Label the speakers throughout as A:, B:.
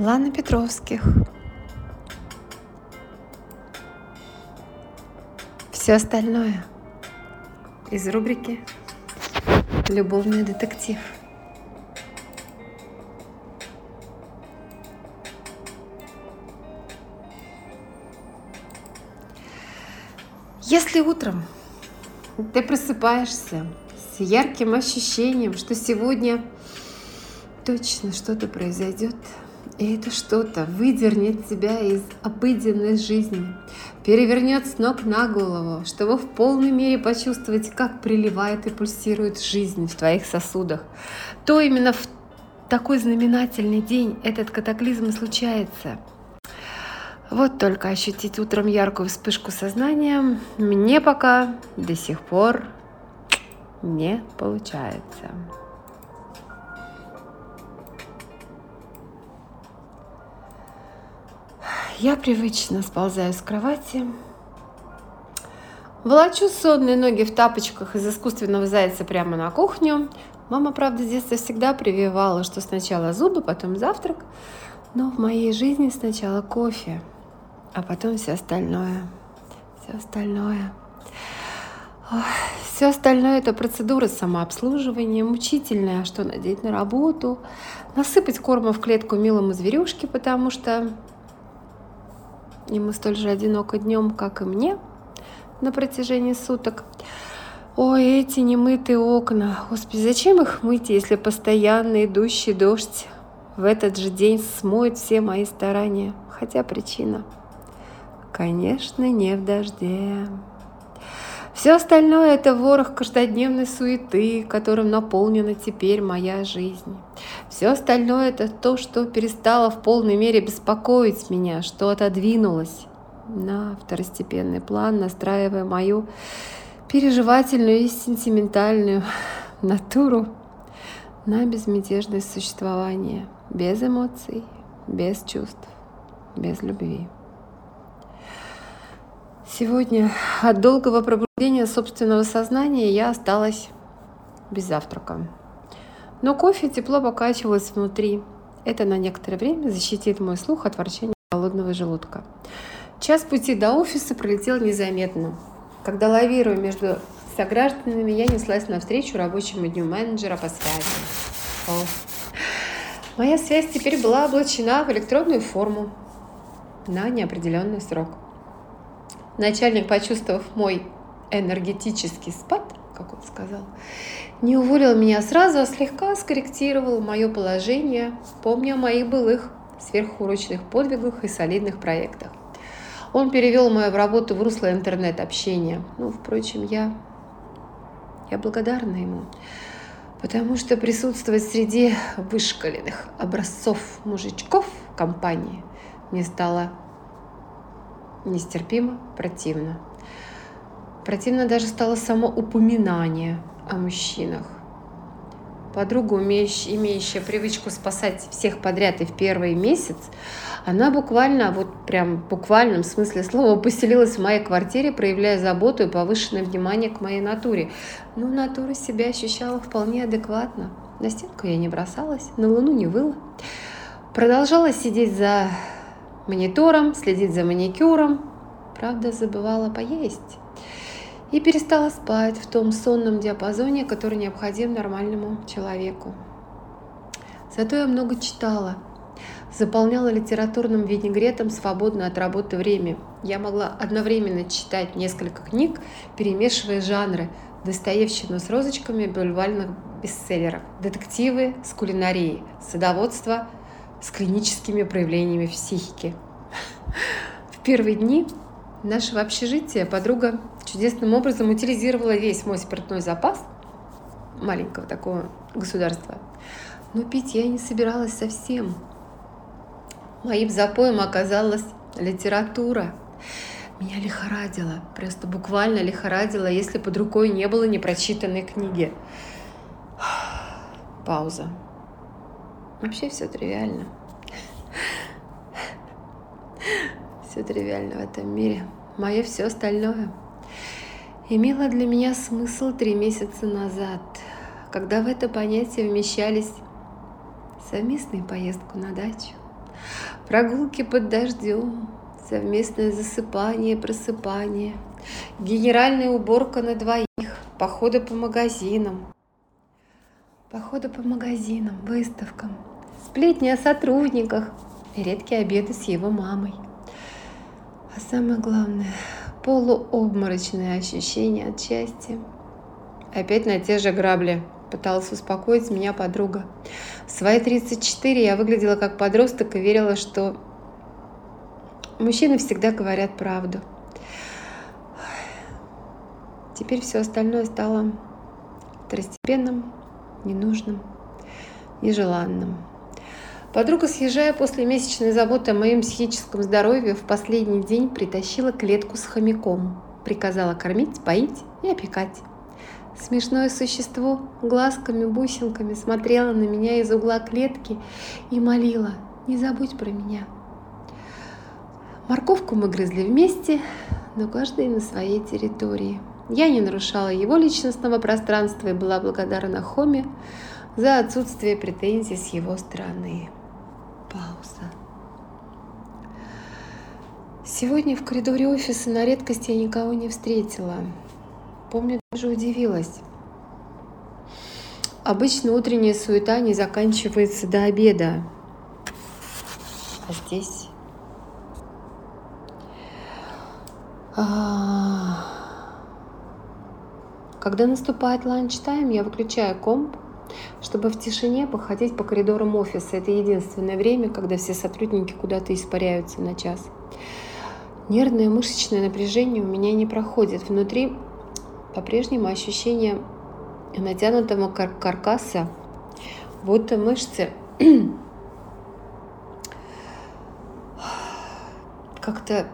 A: Лана Петровских. Все остальное из рубрики «Любовный детектив». Если утром ты просыпаешься с ярким ощущением, что сегодня точно что-то произойдет, и это что-то выдернет тебя из обыденной жизни, перевернет с ног на голову, чтобы в полной мере почувствовать, как приливает и пульсирует жизнь в твоих сосудах, то именно в такой знаменательный день этот катаклизм случается. Вот только ощутить утром яркую вспышку сознания мне пока до сих пор не получается. Я привычно сползаю с кровати, волочу сонные ноги в тапочках из искусственного зайца прямо на кухню. Мама, правда, с детства всегда прививала, что сначала зубы, потом завтрак. Но в моей жизни сначала кофе, а потом все остальное. Все остальное. Все остальное это процедура самообслуживания, мучительная, что надеть на работу, насыпать корма в клетку милому зверюшке, потому что Ему столь же одиноко днем, как и мне на протяжении суток. Ой, эти немытые окна. Господи, зачем их мыть, если постоянно идущий дождь в этот же день смоет все мои старания? Хотя причина, конечно, не в дожде. Все остальное – это ворох каждодневной суеты, которым наполнена теперь моя жизнь. Все остальное – это то, что перестало в полной мере беспокоить меня, что отодвинулось на второстепенный план, настраивая мою переживательную и сентиментальную натуру на безмятежное существование, без эмоций, без чувств, без любви. Сегодня от долгого пробуждения собственного сознания я осталась без завтрака. Но кофе тепло покачивалось внутри. Это на некоторое время защитит мой слух от ворчания голодного желудка. Час пути до офиса пролетел незаметно. Когда лавируя между согражданами, я неслась навстречу рабочему дню менеджера по связи. О. Моя связь теперь была облачена в электронную форму на неопределенный срок. Начальник, почувствовав мой энергетический спад, как он сказал, не уволил меня сразу, а слегка скорректировал мое положение, помня о моих былых сверхурочных подвигах и солидных проектах. Он перевел мою работу в русло интернет-общения. Ну, впрочем, я, я благодарна ему, потому что присутствовать среди вышкаленных образцов мужичков компании мне стало нестерпимо противно. Противно даже стало само упоминание о мужчинах. Подруга, имеющая привычку спасать всех подряд и в первый месяц, она буквально, вот прям в буквальном смысле слова, поселилась в моей квартире, проявляя заботу и повышенное внимание к моей натуре. Но натура себя ощущала вполне адекватно. На стенку я не бросалась, на луну не выла. Продолжала сидеть за монитором, следить за маникюром. Правда, забывала поесть. И перестала спать в том сонном диапазоне, который необходим нормальному человеку. Зато я много читала, заполняла литературным винегретом свободное от работы время. Я могла одновременно читать несколько книг, перемешивая жанры, Достоевщину с розочками бульвальных бестселлеров, детективы с кулинарией, садоводство – с клиническими проявлениями психики. В первые дни нашего общежития подруга чудесным образом утилизировала весь мой спиртной запас маленького такого государства. Но пить я не собиралась совсем. Моим запоем оказалась литература. Меня лихорадило, просто буквально лихорадило, если под рукой не было непрочитанной книги. Пауза. Вообще все тривиально. Все тривиально в этом мире. Мое все остальное имело для меня смысл три месяца назад, когда в это понятие вмещались совместную поездку на дачу, прогулки под дождем, совместное засыпание, просыпание, генеральная уборка на двоих, походы по магазинам, походы по магазинам, выставкам, сплетни о сотрудниках и редкие обеды с его мамой. А самое главное, полуобморочные ощущения от счастья. Опять на те же грабли пыталась успокоить меня подруга. В свои 34 я выглядела как подросток и верила, что мужчины всегда говорят правду. Теперь все остальное стало второстепенным, ненужным, нежеланным. Подруга, съезжая после месячной заботы о моем психическом здоровье, в последний день притащила клетку с хомяком, приказала кормить, поить и опекать. Смешное существо глазками, бусинками смотрело на меня из угла клетки и молило «Не забудь про меня». Морковку мы грызли вместе, но каждый на своей территории. Я не нарушала его личностного пространства и была благодарна Хоме за отсутствие претензий с его стороны. Пауза. Сегодня в коридоре офиса на редкость я никого не встретила. Помню, даже удивилась. Обычно утренняя суета не заканчивается до обеда. А здесь... А... Когда наступает lunch time, я выключаю комп, чтобы в тишине походить по коридорам офиса. Это единственное время, когда все сотрудники куда-то испаряются на час. Нервное мышечное напряжение у меня не проходит. Внутри по-прежнему ощущение натянутого кар каркаса, будто мышцы как-то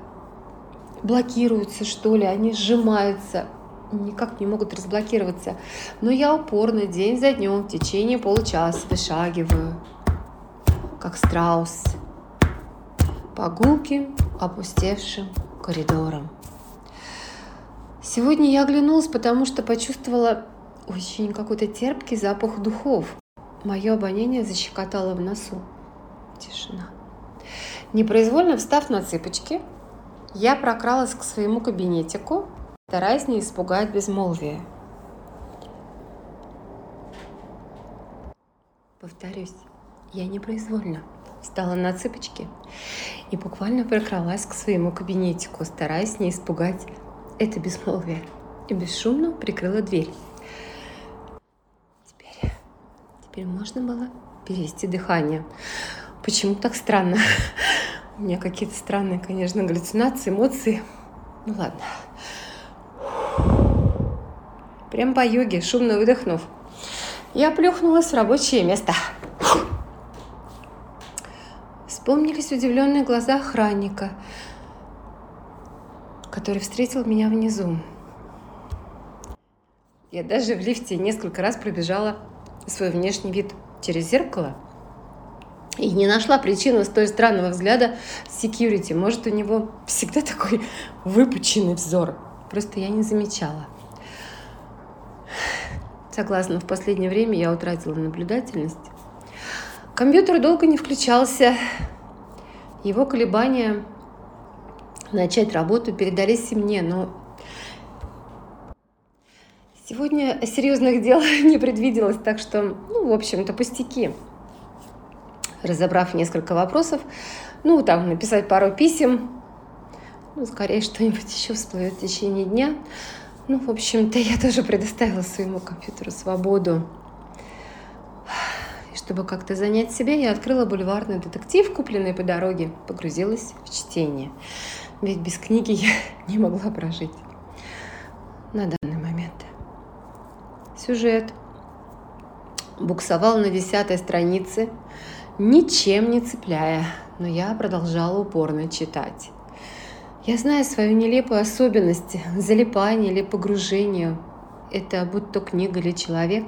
A: блокируются, что ли, они сжимаются, никак не могут разблокироваться. Но я упорно день за днем в течение получаса вышагиваю, как страус, по гулким, опустевшим коридорам. Сегодня я оглянулась, потому что почувствовала очень какой-то терпкий запах духов. Мое обоняние защекотало в носу. Тишина. Непроизвольно встав на цыпочки, я прокралась к своему кабинетику, стараясь не испугать безмолвие. Повторюсь, я непроизвольно встала на цыпочки и буквально прокралась к своему кабинетику, стараясь не испугать это безмолвие и бесшумно прикрыла дверь. Теперь, теперь можно было перевести дыхание. Почему так странно? У меня какие-то странные, конечно, галлюцинации, эмоции. Ну ладно. Прям по йоге, шумно выдохнув, я плюхнулась в рабочее место. Вспомнились удивленные глаза охранника, который встретил меня внизу. Я даже в лифте несколько раз пробежала свой внешний вид через зеркало и не нашла причину столь странного взгляда security. Может, у него всегда такой выпученный взор. Просто я не замечала. Согласно, в последнее время я утратила наблюдательность. Компьютер долго не включался. Его колебания начать работу, передались и мне, но сегодня серьезных дел не предвиделось, так что, ну, в общем-то, пустяки. Разобрав несколько вопросов, ну, там, написать пару писем, ну, скорее что-нибудь еще всплывет в течение дня. Ну, в общем-то, я тоже предоставила своему компьютеру свободу. И чтобы как-то занять себя, я открыла бульварный детектив, купленный по дороге, погрузилась в чтение. Ведь без книги я не могла прожить на данный момент. Сюжет буксовал на десятой странице, ничем не цепляя, но я продолжала упорно читать. Я знаю свою нелепую особенность залипания или погружения. Это будь то книга или человек.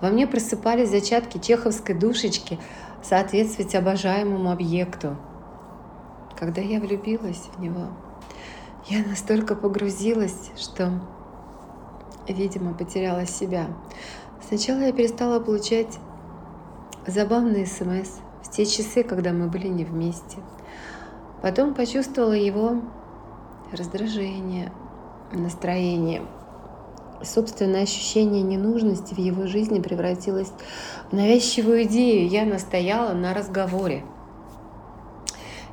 A: Во мне просыпались зачатки чеховской душечки соответствовать обожаемому объекту – когда я влюбилась в него, я настолько погрузилась, что, видимо, потеряла себя. Сначала я перестала получать забавные смс в те часы, когда мы были не вместе. Потом почувствовала его раздражение, настроение. Собственное ощущение ненужности в его жизни превратилось в навязчивую идею. Я настояла на разговоре.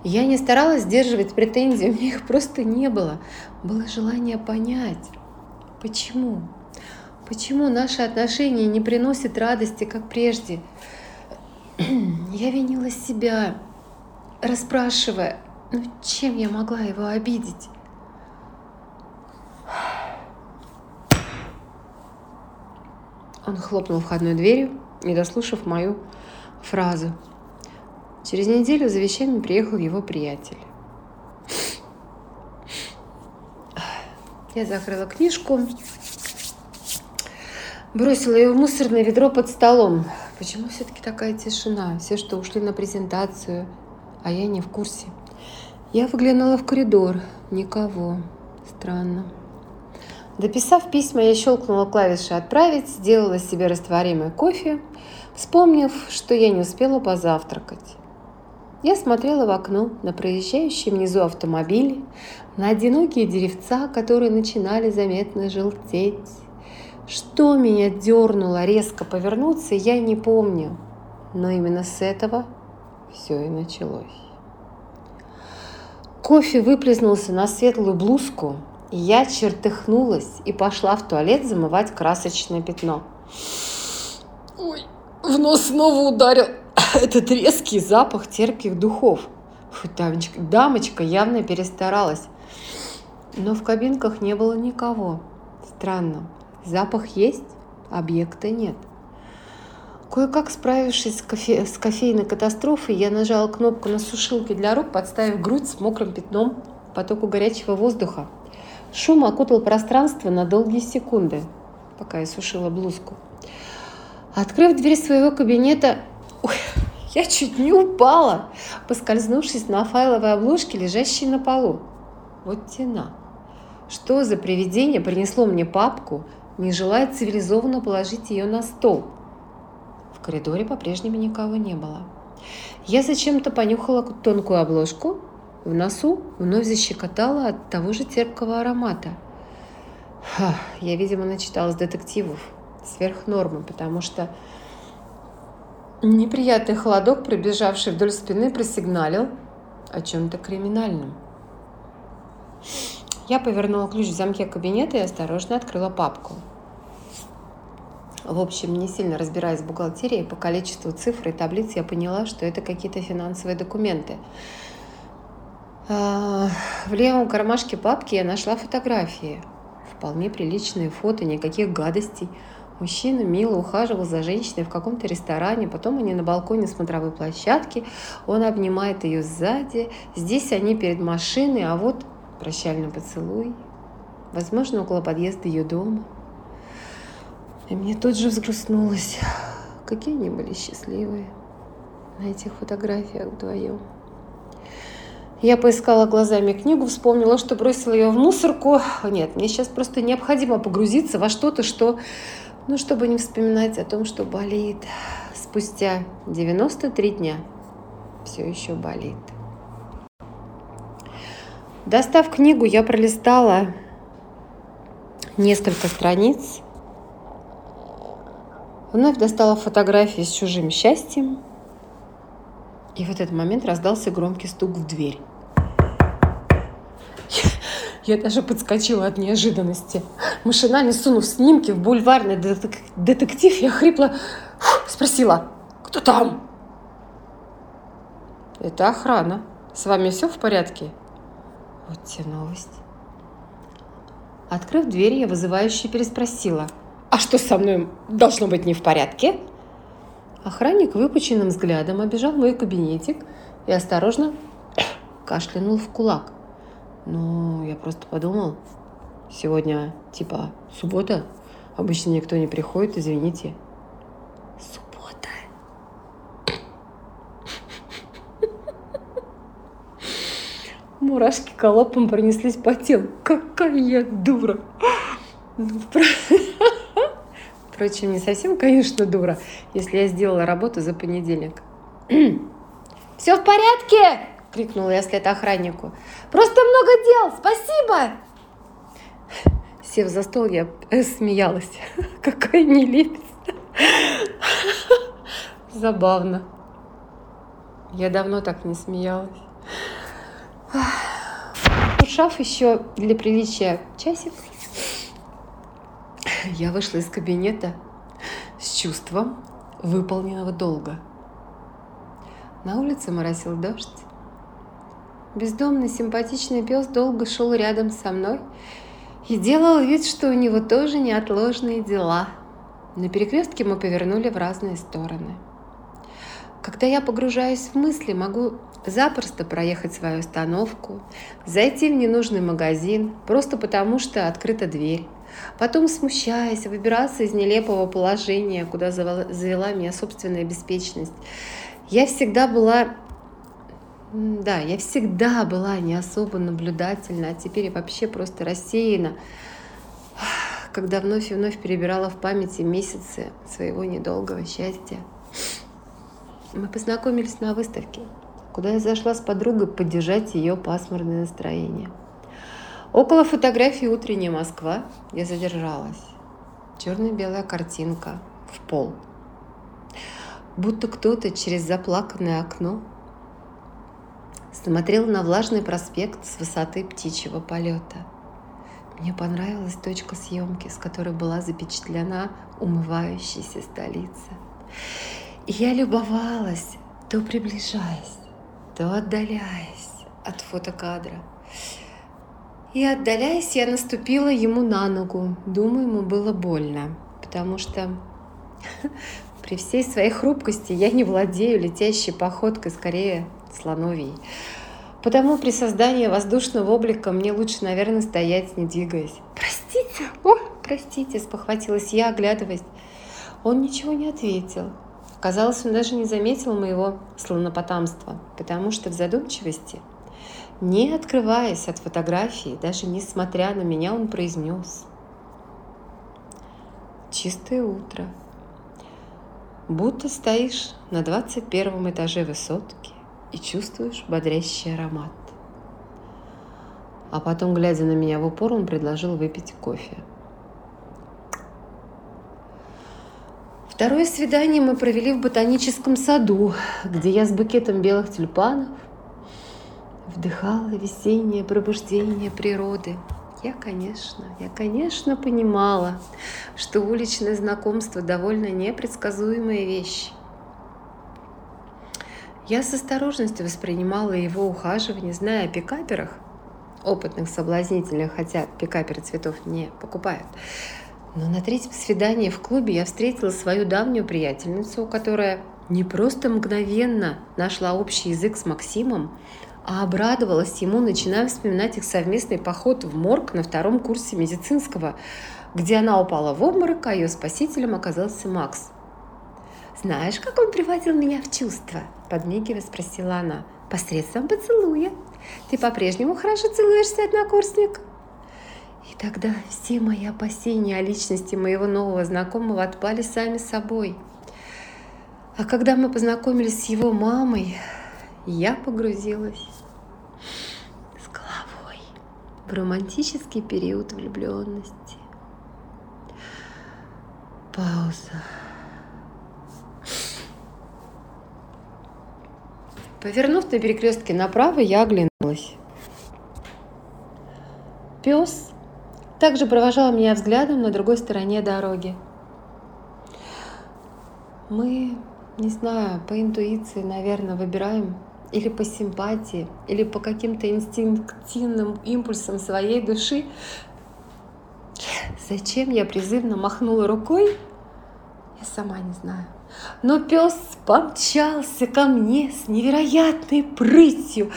A: Я не старалась сдерживать претензии, у меня их просто не было. Было желание понять, почему. Почему наши отношения не приносят радости, как прежде? Я винила себя, расспрашивая, ну чем я могла его обидеть? Он хлопнул входной дверью, не дослушав мою фразу. Через неделю за вещами приехал его приятель. Я закрыла книжку, бросила ее в мусорное ведро под столом. Почему все-таки такая тишина? Все, что ушли на презентацию, а я не в курсе. Я выглянула в коридор. Никого. Странно. Дописав письма, я щелкнула клавиши «Отправить», сделала себе растворимый кофе, вспомнив, что я не успела позавтракать. Я смотрела в окно на проезжающие внизу автомобили, на одинокие деревца, которые начинали заметно желтеть. Что меня дернуло резко повернуться, я не помню. Но именно с этого все и началось. Кофе выплеснулся на светлую блузку, я чертыхнулась и пошла в туалет замывать красочное пятно. Ой, в нос снова ударил этот резкий запах терпких духов. Фу, дамочка, дамочка явно перестаралась. Но в кабинках не было никого. Странно. Запах есть, объекта нет. Кое-как справившись с, кофе, с кофейной катастрофой, я нажала кнопку на сушилке для рук, подставив грудь с мокрым пятном потоку горячего воздуха. Шум окутал пространство на долгие секунды, пока я сушила блузку. Открыв дверь своего кабинета, ой, я чуть не упала, поскользнувшись на файловой обложке, лежащей на полу. Вот тена. Что за привидение принесло мне папку, не желая цивилизованно положить ее на стол? В коридоре по-прежнему никого не было. Я зачем-то понюхала тонкую обложку в носу вновь защекотало от того же терпкого аромата. Ха, я, видимо, начиталась детективов сверх нормы, потому что неприятный холодок, пробежавший вдоль спины, просигналил о чем-то криминальном. Я повернула ключ в замке кабинета и осторожно открыла папку. В общем, не сильно разбираясь в бухгалтерии, по количеству цифр и таблиц я поняла, что это какие-то финансовые документы – в левом кармашке папки я нашла фотографии. Вполне приличные фото, никаких гадостей. Мужчина мило ухаживал за женщиной в каком-то ресторане, потом они на балконе смотровой площадки, он обнимает ее сзади, здесь они перед машиной, а вот прощальный поцелуй, возможно, около подъезда ее дома. И мне тут же взгрустнулось, какие они были счастливые на этих фотографиях вдвоем. Я поискала глазами книгу, вспомнила, что бросила ее в мусорку. Нет, мне сейчас просто необходимо погрузиться во что-то, что, ну, чтобы не вспоминать о том, что болит. Спустя 93 дня все еще болит. Достав книгу, я пролистала несколько страниц. Вновь достала фотографии с чужим счастьем. И в этот момент раздался громкий стук в дверь. Я даже подскочила от неожиданности. Машинально сунув снимки в бульварный детектив, я хрипло спросила, кто там? Это охрана. С вами все в порядке? Вот те новость. Открыв дверь, я вызывающе переспросила. А что со мной должно быть не в порядке? Охранник выпученным взглядом обежал мой кабинетик и осторожно кашлянул в кулак. Ну, я просто подумал, сегодня типа суббота, обычно никто не приходит, извините. Суббота. Мурашки колопом пронеслись по телу. Какая я дура. Ну, Впрочем, не совсем, конечно, дура, если я сделала работу за понедельник. Все в порядке? крикнула я вслед охраннику. Просто много дел, спасибо! Сев за стол, я смеялась. Какая нелепость. Забавно. Я давно так не смеялась. Шаф еще для приличия часик. Я вышла из кабинета с чувством выполненного долга. На улице моросил дождь. Бездомный симпатичный пес долго шел рядом со мной и делал вид, что у него тоже неотложные дела. На перекрестке мы повернули в разные стороны. Когда я погружаюсь в мысли, могу запросто проехать свою остановку, зайти в ненужный магазин, просто потому что открыта дверь. Потом, смущаясь, выбираться из нелепого положения, куда завела меня собственная беспечность. Я всегда была да, я всегда была не особо наблюдательна, а теперь вообще просто рассеяна, когда вновь и вновь перебирала в памяти месяцы своего недолгого счастья. Мы познакомились на выставке, куда я зашла с подругой поддержать ее пасмурное настроение. Около фотографии «Утренняя Москва» я задержалась. Черно-белая картинка в пол. Будто кто-то через заплаканное окно смотрел на влажный проспект с высоты птичьего полета. Мне понравилась точка съемки, с которой была запечатлена умывающаяся столица. И я любовалась, то приближаясь, то отдаляясь от фотокадра. И отдаляясь, я наступила ему на ногу. Думаю, ему было больно, потому что при всей своей хрупкости я не владею летящей походкой, скорее слоновий. Потому при создании воздушного облика мне лучше, наверное, стоять, не двигаясь. «Простите, о, простите», — спохватилась я, оглядываясь. Он ничего не ответил. Казалось, он даже не заметил моего слонопотамства, потому что в задумчивости, не открываясь от фотографии, даже несмотря на меня, он произнес. «Чистое утро. Будто стоишь на двадцать первом этаже высотки, и чувствуешь бодрящий аромат. А потом, глядя на меня в упор, он предложил выпить кофе. Второе свидание мы провели в ботаническом саду, где я с букетом белых тюльпанов вдыхала весеннее пробуждение природы. Я, конечно, я, конечно, понимала, что уличное знакомство довольно непредсказуемая вещь. Я с осторожностью воспринимала его ухаживание, зная о пикаперах, опытных соблазнителях, хотя пикаперы цветов не покупают. Но на третьем свидании в клубе я встретила свою давнюю приятельницу, которая не просто мгновенно нашла общий язык с Максимом, а обрадовалась ему, начиная вспоминать их совместный поход в морг на втором курсе медицинского, где она упала в обморок, а ее спасителем оказался Макс. «Знаешь, как он приводил меня в чувство?» Подмигивая, спросила она. «Посредством поцелуя. Ты по-прежнему хорошо целуешься, однокурсник?» И тогда все мои опасения о личности моего нового знакомого отпали сами собой. А когда мы познакомились с его мамой, я погрузилась с головой в романтический период влюбленности. Пауза. Повернув на перекрестке направо, я оглянулась. Пес также провожал меня взглядом на другой стороне дороги. Мы, не знаю, по интуиции, наверное, выбираем или по симпатии, или по каким-то инстинктивным импульсам своей души. Зачем я призывно махнула рукой, я сама не знаю. Но пес помчался ко мне с невероятной прытью.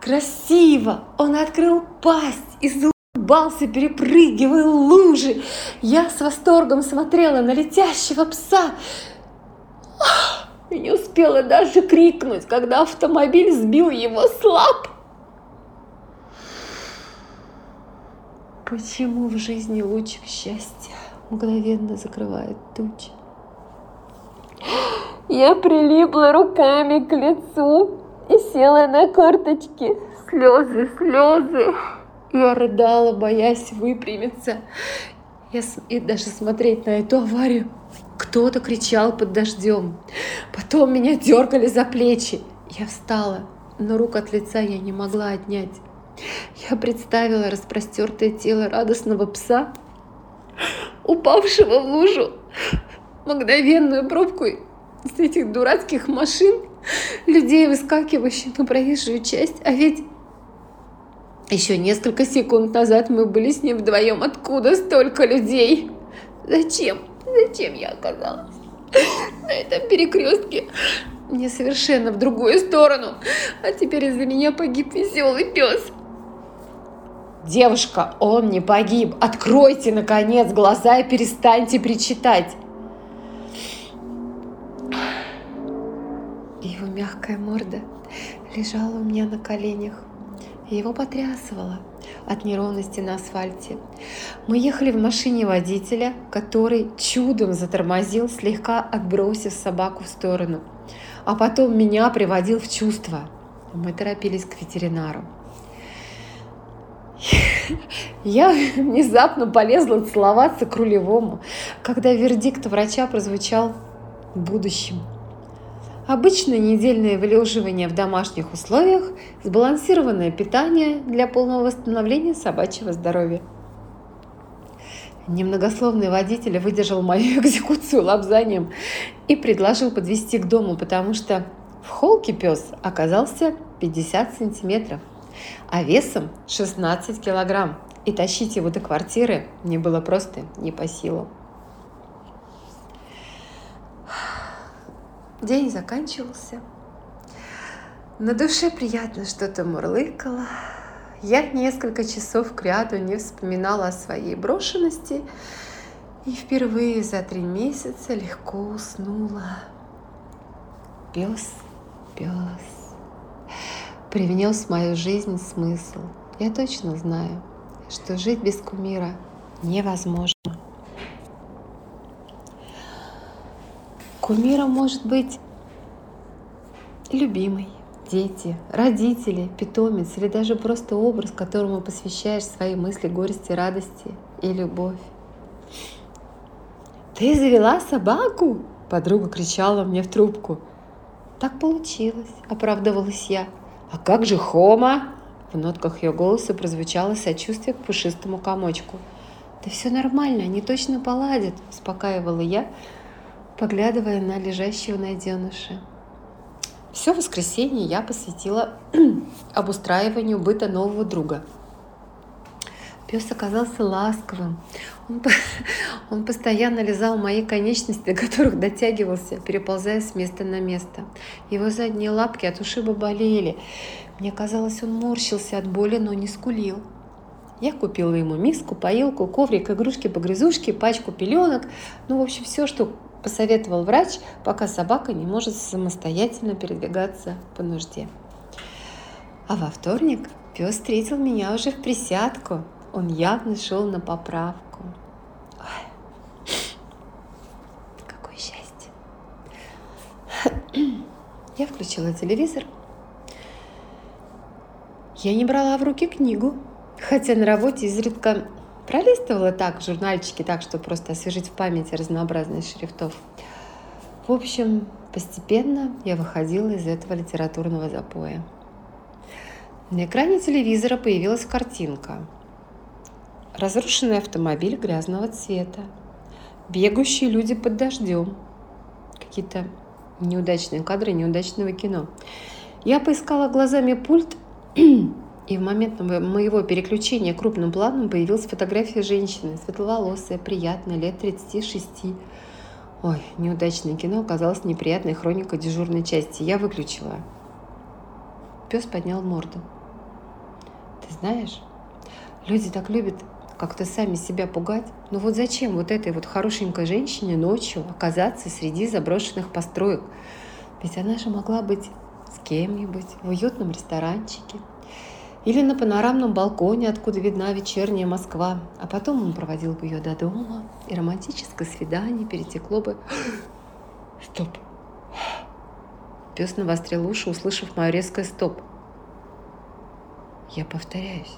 A: Красиво! Он открыл пасть и заулыбался, перепрыгивая лужи. Я с восторгом смотрела на летящего пса. И не успела даже крикнуть, когда автомобиль сбил его с лап. Почему в жизни лучик счастья мгновенно закрывает тучи? Я прилипла руками к лицу села на корточки. Слезы, слезы. Я рыдала, боясь выпрямиться. Я, и даже смотреть на эту аварию. Кто-то кричал под дождем. Потом меня дергали за плечи. Я встала, но рук от лица я не могла отнять. Я представила распростертое тело радостного пса, упавшего в лужу, мгновенную пробку с этих дурацких машин, людей, выскакивающих на проезжую часть. А ведь еще несколько секунд назад мы были с ним вдвоем. Откуда столько людей? Зачем? Зачем я оказалась на этом перекрестке? Мне совершенно в другую сторону. А теперь из-за меня погиб веселый пес. Девушка, он не погиб. Откройте, наконец, глаза и перестаньте причитать. Мягкая морда лежала у меня на коленях. Его потрясывало от неровности на асфальте. Мы ехали в машине водителя, который чудом затормозил, слегка отбросив собаку в сторону. А потом меня приводил в чувство. Мы торопились к ветеринару. Я внезапно полезла целоваться к рулевому, когда вердикт врача прозвучал в будущем. Обычное недельное вылеживание в домашних условиях, сбалансированное питание для полного восстановления собачьего здоровья. Немногословный водитель выдержал мою экзекуцию лапзанием и предложил подвести к дому, потому что в холке пес оказался 50 сантиметров – а весом 16 килограмм. И тащить его до квартиры мне было просто не по силам. День заканчивался. На душе приятно что-то мурлыкало. Я несколько часов к ряду не вспоминала о своей брошенности и впервые за три месяца легко уснула. Пес, пес привнес в мою жизнь смысл. Я точно знаю, что жить без кумира невозможно. Кумиром может быть любимый, дети, родители, питомец или даже просто образ, которому посвящаешь свои мысли, горести, радости и любовь. «Ты завела собаку?» – подруга кричала мне в трубку. «Так получилось», – оправдывалась я. «А как же Хома?» В нотках ее голоса прозвучало сочувствие к пушистому комочку. «Да все нормально, они точно поладят», – успокаивала я, поглядывая на лежащего найденыша. Все воскресенье я посвятила обустраиванию быта нового друга. Пес оказался ласковым. Он, он постоянно лизал мои конечности, до которых дотягивался, переползая с места на место. Его задние лапки от ушиба болели. Мне казалось, он морщился от боли, но не скулил. Я купила ему миску, поилку, коврик, игрушки, погрызушки, пачку пеленок. Ну, в общем, все, что посоветовал врач, пока собака не может самостоятельно передвигаться по нужде. А во вторник пес встретил меня уже в присядку. Он явно шел на поправку. Я включила телевизор. Я не брала в руки книгу, хотя на работе изредка пролистывала так журнальчики, так, чтобы просто освежить в памяти разнообразность шрифтов. В общем, постепенно я выходила из этого литературного запоя. На экране телевизора появилась картинка. Разрушенный автомобиль грязного цвета. Бегающие люди под дождем. Какие-то неудачные кадры неудачного кино. Я поискала глазами пульт, и в момент моего переключения крупным планом появилась фотография женщины, светловолосая, приятная, лет 36. Ой, неудачное кино оказалось неприятной хроникой дежурной части. Я выключила. Пес поднял морду. Ты знаешь, люди так любят как-то сами себя пугать. Но вот зачем вот этой вот хорошенькой женщине ночью оказаться среди заброшенных построек? Ведь она же могла быть с кем-нибудь в уютном ресторанчике или на панорамном балконе, откуда видна вечерняя Москва. А потом он проводил бы ее до дома, и романтическое свидание перетекло бы... Стоп! Пес навострил уши, услышав мое резкое стоп. Я повторяюсь.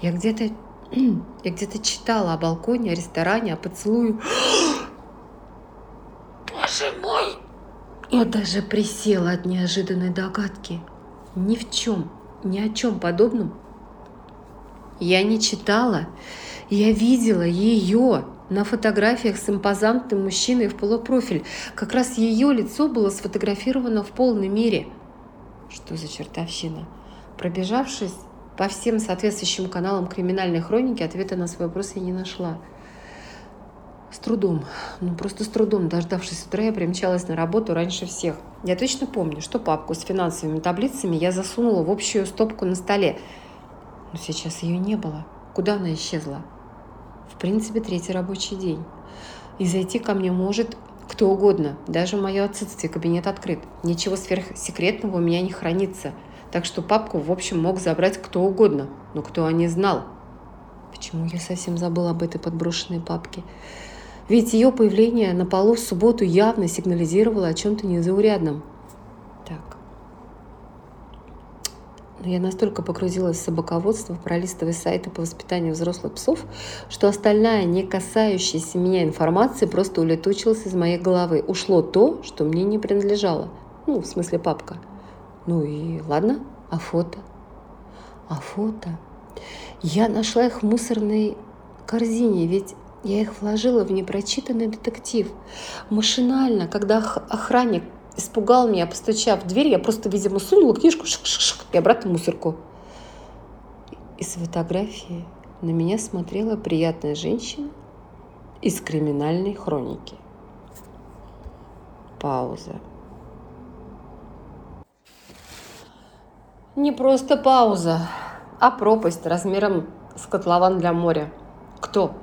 A: Я где-то я где-то читала о балконе, о ресторане, о поцелую. Боже мой! Я даже присела от неожиданной догадки. Ни в чем, ни о чем подобном я не читала. Я видела ее на фотографиях с импозантным мужчиной в полупрофиль. Как раз ее лицо было сфотографировано в полной мере. Что за чертовщина? Пробежавшись по всем соответствующим каналам криминальной хроники, ответа на свой вопрос я не нашла. С трудом, ну просто с трудом, дождавшись утра, я примчалась на работу раньше всех. Я точно помню, что папку с финансовыми таблицами я засунула в общую стопку на столе. Но сейчас ее не было. Куда она исчезла? В принципе, третий рабочий день. И зайти ко мне может кто угодно. Даже мое отсутствие кабинет открыт. Ничего сверхсекретного у меня не хранится. Так что папку, в общем, мог забрать кто угодно. Но кто о ней знал? Почему я совсем забыла об этой подброшенной папке? Ведь ее появление на полу в субботу явно сигнализировало о чем-то незаурядном. Так, но я настолько погрузилась в собаководство, пролистывая сайты по воспитанию взрослых псов, что остальная, не касающаяся меня информация, просто улетучилась из моей головы. Ушло то, что мне не принадлежало. Ну, в смысле папка. Ну и ладно, а фото? А фото? Я нашла их в мусорной корзине, ведь я их вложила в непрочитанный детектив. Машинально, когда охранник испугал меня, постучав в дверь, я просто, видимо, сунула книжку шик -шик -шик, и обратно в мусорку. Из фотографии на меня смотрела приятная женщина из криминальной хроники. Пауза. Не просто пауза, а пропасть размером с котлован для моря. Кто?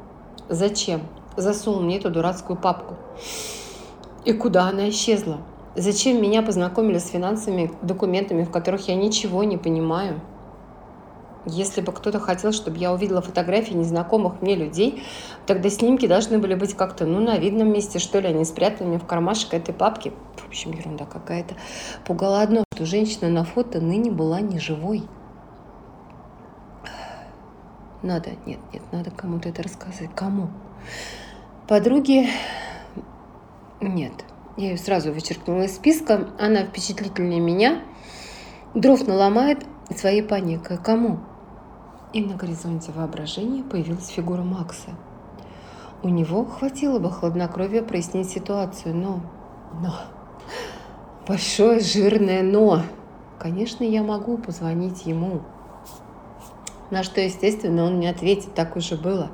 A: Зачем? Засунул мне эту дурацкую папку. И куда она исчезла? Зачем меня познакомили с финансовыми документами, в которых я ничего не понимаю? Если бы кто-то хотел, чтобы я увидела фотографии незнакомых мне людей, тогда снимки должны были быть как-то, ну, на видном месте, что ли, они спрятаны в кармашек этой папки. В общем, ерунда какая-то. Пугало одно, что женщина на фото ныне была не живой. Надо, нет, нет, надо кому-то это рассказать. Кому? Подруге? Нет, я ее сразу вычеркнула из списка. Она впечатлительнее меня. Дров наломает своей паникой. Кому? И на горизонте воображения появилась фигура Макса. У него хватило бы хладнокровия прояснить ситуацию, но... Но... Большое жирное «но». Конечно, я могу позвонить ему. На что, естественно, он не ответит, так уже было.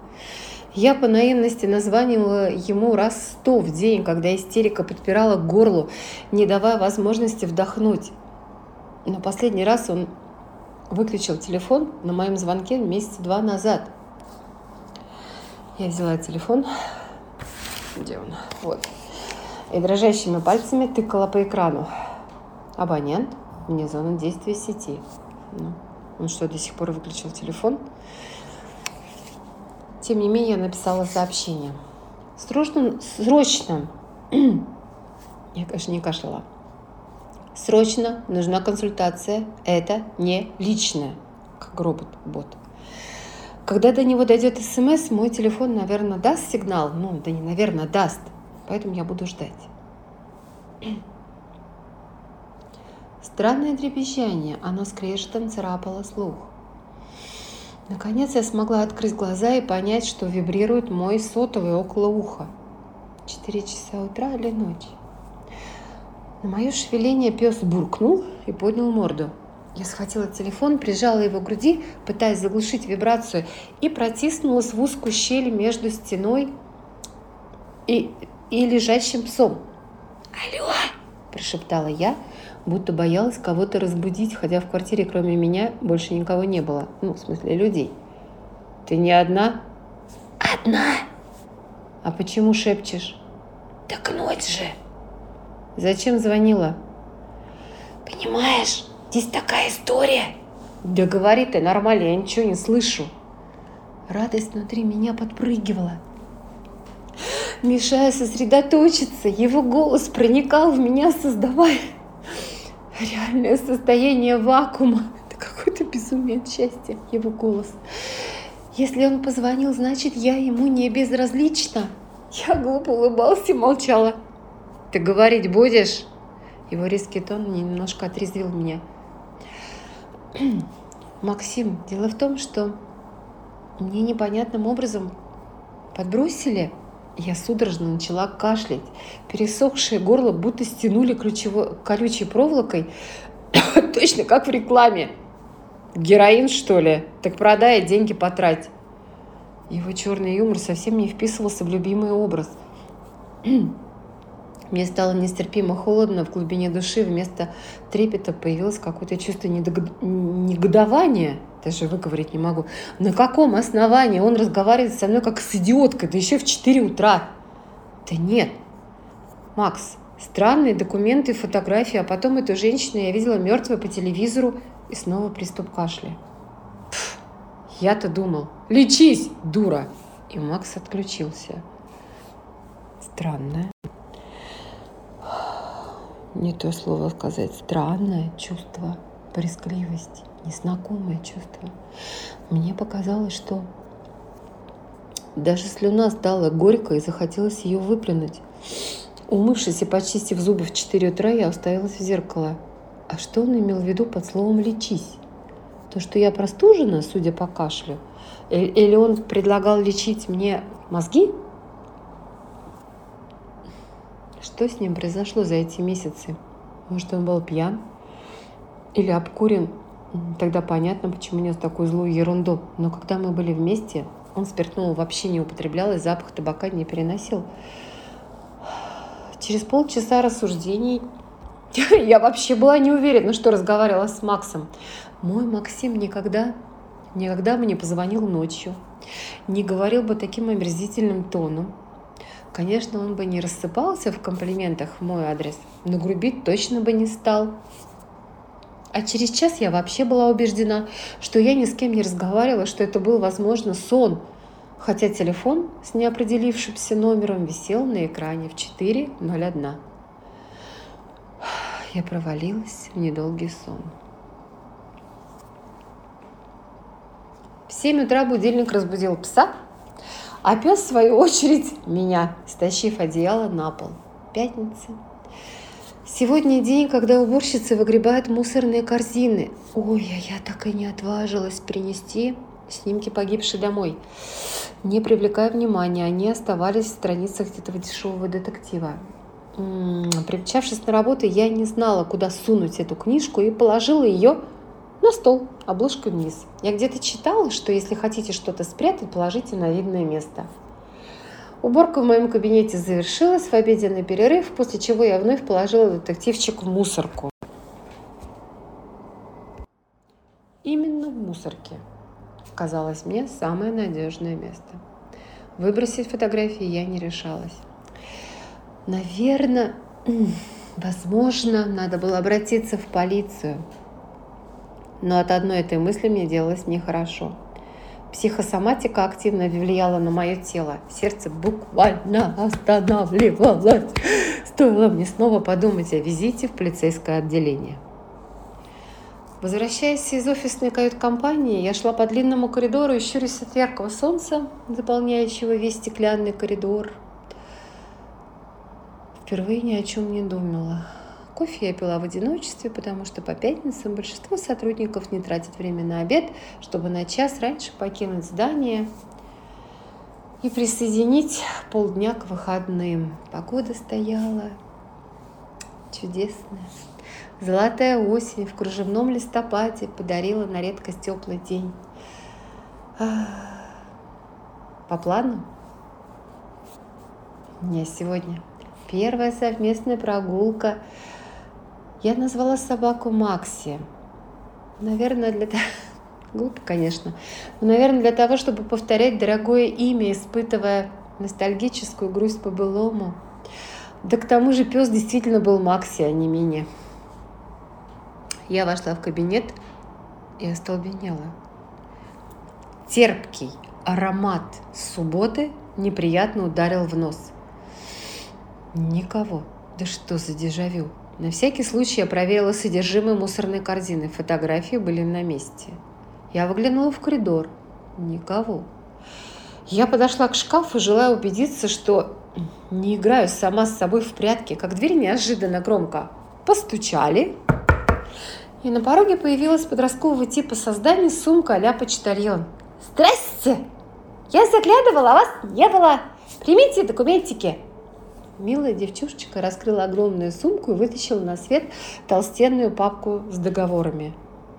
A: Я по наивности названивала ему раз сто в день, когда истерика подпирала к горлу, не давая возможности вдохнуть. Но последний раз он выключил телефон на моем звонке месяца два назад. Я взяла телефон. Где он? Вот. И дрожащими пальцами тыкала по экрану. Абонент вне зоны действия сети. Ну, он что, до сих пор выключил телефон? Тем не менее, я написала сообщение. Срочно, срочно, я, конечно, не кашляла. Срочно нужна консультация. Это не личное, как робот-бот. Когда до него дойдет смс, мой телефон, наверное, даст сигнал. Ну, да не, наверное, даст. Поэтому я буду ждать. Странное дребезжание, оно скрежетом царапало слух. Наконец я смогла открыть глаза и понять, что вибрирует мой сотовый около уха. Четыре часа утра или ночь. На мое шевеление пес буркнул и поднял морду. Я схватила телефон, прижала его к груди, пытаясь заглушить вибрацию, и протиснулась в узкую щель между стеной и, и лежащим псом. «Алло!» – прошептала я, будто боялась кого-то разбудить, хотя в квартире кроме меня больше никого не было. Ну, в смысле, людей. Ты не одна? Одна. А почему шепчешь? Так ночь же. Зачем звонила? Понимаешь, здесь такая история. Да говори ты нормально, я ничего не слышу. Радость внутри меня подпрыгивала. Мешая сосредоточиться, его голос проникал в меня, создавая реальное состояние вакуума. Это какое-то безумие от счастья, его голос. Если он позвонил, значит, я ему не безразлична. Я глупо улыбалась и молчала. Ты говорить будешь? Его резкий тон немножко отрезвил меня. Максим, дело в том, что мне непонятным образом подбросили. Я судорожно начала кашлять. Пересохшее горло будто стянули ключевой, колючей проволокой, точно как в рекламе. Героин, что ли? Так продай, деньги потрать. Его черный юмор совсем не вписывался в любимый образ. Мне стало нестерпимо холодно в глубине души. Вместо трепета появилось какое-то чувство негодования. Даже выговорить не могу. На каком основании он разговаривает со мной как с идиоткой, да еще в 4 утра? Да нет. Макс, странные документы, фотографии, а потом эту женщину я видела мертвой по телевизору и снова приступ кашля. Я-то думал, лечись, дура. И Макс отключился. Странное не то слово сказать, странное чувство, брезгливость, незнакомое чувство. Мне показалось, что даже слюна стала горькой и захотелось ее выплюнуть. Умывшись и почистив зубы в 4 утра, я уставилась в зеркало. А что он имел в виду под словом «лечись»? То, что я простужена, судя по кашлю? Или он предлагал лечить мне мозги? Что с ним произошло за эти месяцы? Может, он был пьян или обкурен? Тогда понятно, почему нес такую злую ерунду. Но когда мы были вместе, он спиртного вообще не употреблял и запах табака не переносил. Через полчаса рассуждений я вообще была не уверена, что разговаривала с Максом. Мой Максим никогда, никогда бы не позвонил ночью, не говорил бы таким омерзительным тоном, Конечно, он бы не рассыпался в комплиментах в мой адрес, но грубить точно бы не стал. А через час я вообще была убеждена, что я ни с кем не разговаривала, что это был, возможно, сон, хотя телефон с неопределившимся номером висел на экране в 4.01. Я провалилась в недолгий сон. В 7 утра будильник разбудил пса, а в свою очередь, меня, стащив одеяло на пол. Пятница. Сегодня день, когда уборщицы выгребают мусорные корзины. Ой, а я так и не отважилась принести снимки погибшей домой. Не привлекая внимания, они оставались в страницах этого дешевого детектива. Примчавшись на работу, я не знала, куда сунуть эту книжку и положила ее на стол, обложкой вниз. Я где-то читала, что если хотите что-то спрятать, положите на видное место. Уборка в моем кабинете завершилась в обеденный перерыв, после чего я вновь положила детективчик в мусорку. Именно в мусорке казалось мне самое надежное место. Выбросить фотографии я не решалась. Наверное, возможно, надо было обратиться в полицию – но от одной этой мысли мне делалось нехорошо. Психосоматика активно влияла на мое тело. Сердце буквально останавливалось. Стоило мне снова подумать о визите в полицейское отделение. Возвращаясь из офисной кают-компании, я шла по длинному коридору и щурясь от яркого солнца, заполняющего весь стеклянный коридор. Впервые ни о чем не думала. Кофе я пила в одиночестве, потому что по пятницам большинство сотрудников не тратит время на обед, чтобы на час раньше покинуть здание и присоединить полдня к выходным. Погода стояла чудесная. Золотая осень в кружевном листопаде подарила на редкость теплый день. По плану у меня сегодня первая совместная прогулка я назвала собаку Макси. Наверное, для того... Глупо, конечно. Но, наверное, для того, чтобы повторять дорогое имя, испытывая ностальгическую грусть по былому. Да к тому же пес действительно был Макси, а не Мини. Я вошла в кабинет и остолбенела. Терпкий аромат субботы неприятно ударил в нос. Никого. Да что за дежавю? На всякий случай я проверила содержимое мусорной корзины. Фотографии были на месте. Я выглянула в коридор. Никого. Я подошла к шкафу, желая убедиться, что не играю сама с собой в прятки, как дверь неожиданно громко постучали. И на пороге появилась подросткового типа создание сумка а-ля почтальон. «Здрасте! Я заглядывала, а вас не было! Примите документики!» Милая девчушечка раскрыла огромную сумку и вытащила на свет толстенную папку с договорами.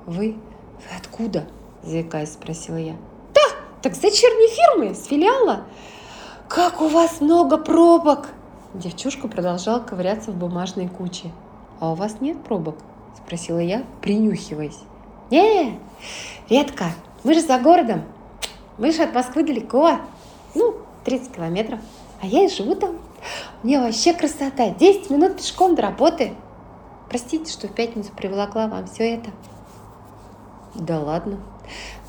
A: «Вы? Вы откуда?» – заикаясь, спросила я. «Да, так с дочерней фирмы, с филиала!» «Как у вас много пробок!» Девчушка продолжала ковыряться в бумажной куче. «А у вас нет пробок?» – спросила я, принюхиваясь. «Не, редко. Мы же за городом. Мы же от Москвы далеко. Ну, 30 километров. А я и живу там. Мне вообще красота. 10 минут пешком до работы. Простите, что в пятницу приволокла вам все это. Да ладно.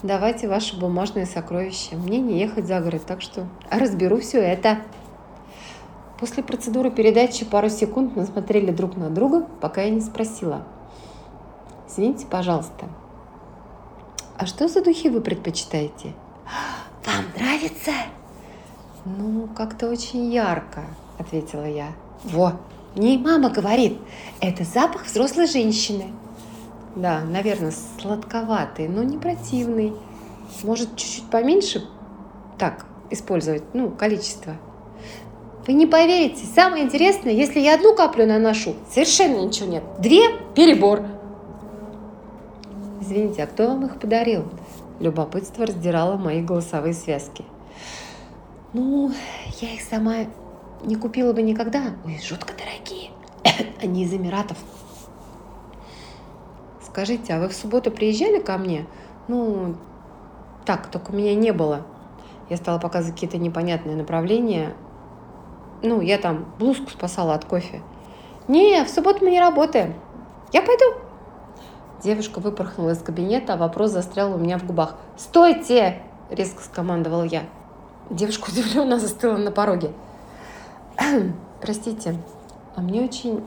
A: Давайте ваши бумажные сокровища. Мне не ехать за город, так что разберу все это. После процедуры передачи пару секунд мы смотрели друг на друга, пока я не спросила. Извините, пожалуйста, а что за духи вы предпочитаете? Вам нравится? Ну, как-то очень ярко, ответила я. Во, мне мама говорит, это запах взрослой женщины. Да, наверное, сладковатый, но не противный. Может, чуть-чуть поменьше так использовать, ну, количество. Вы не поверите, самое интересное, если я одну каплю наношу, совершенно ничего нет. Две – перебор. Извините, а кто вам их подарил? Любопытство раздирало мои голосовые связки. Ну, я их сама не купила бы никогда. Ой, жутко дорогие. Они из Эмиратов. Скажите, а вы в субботу приезжали ко мне? Ну, так, только меня не было. Я стала показывать какие-то непонятные направления. Ну, я там блузку спасала от кофе. Не, в субботу мы не работаем. Я пойду. Девушка выпорхнула из кабинета, а вопрос застрял у меня в губах. «Стойте!» – резко скомандовал я. Девушка удивленно застыла на пороге. Простите, а мне очень,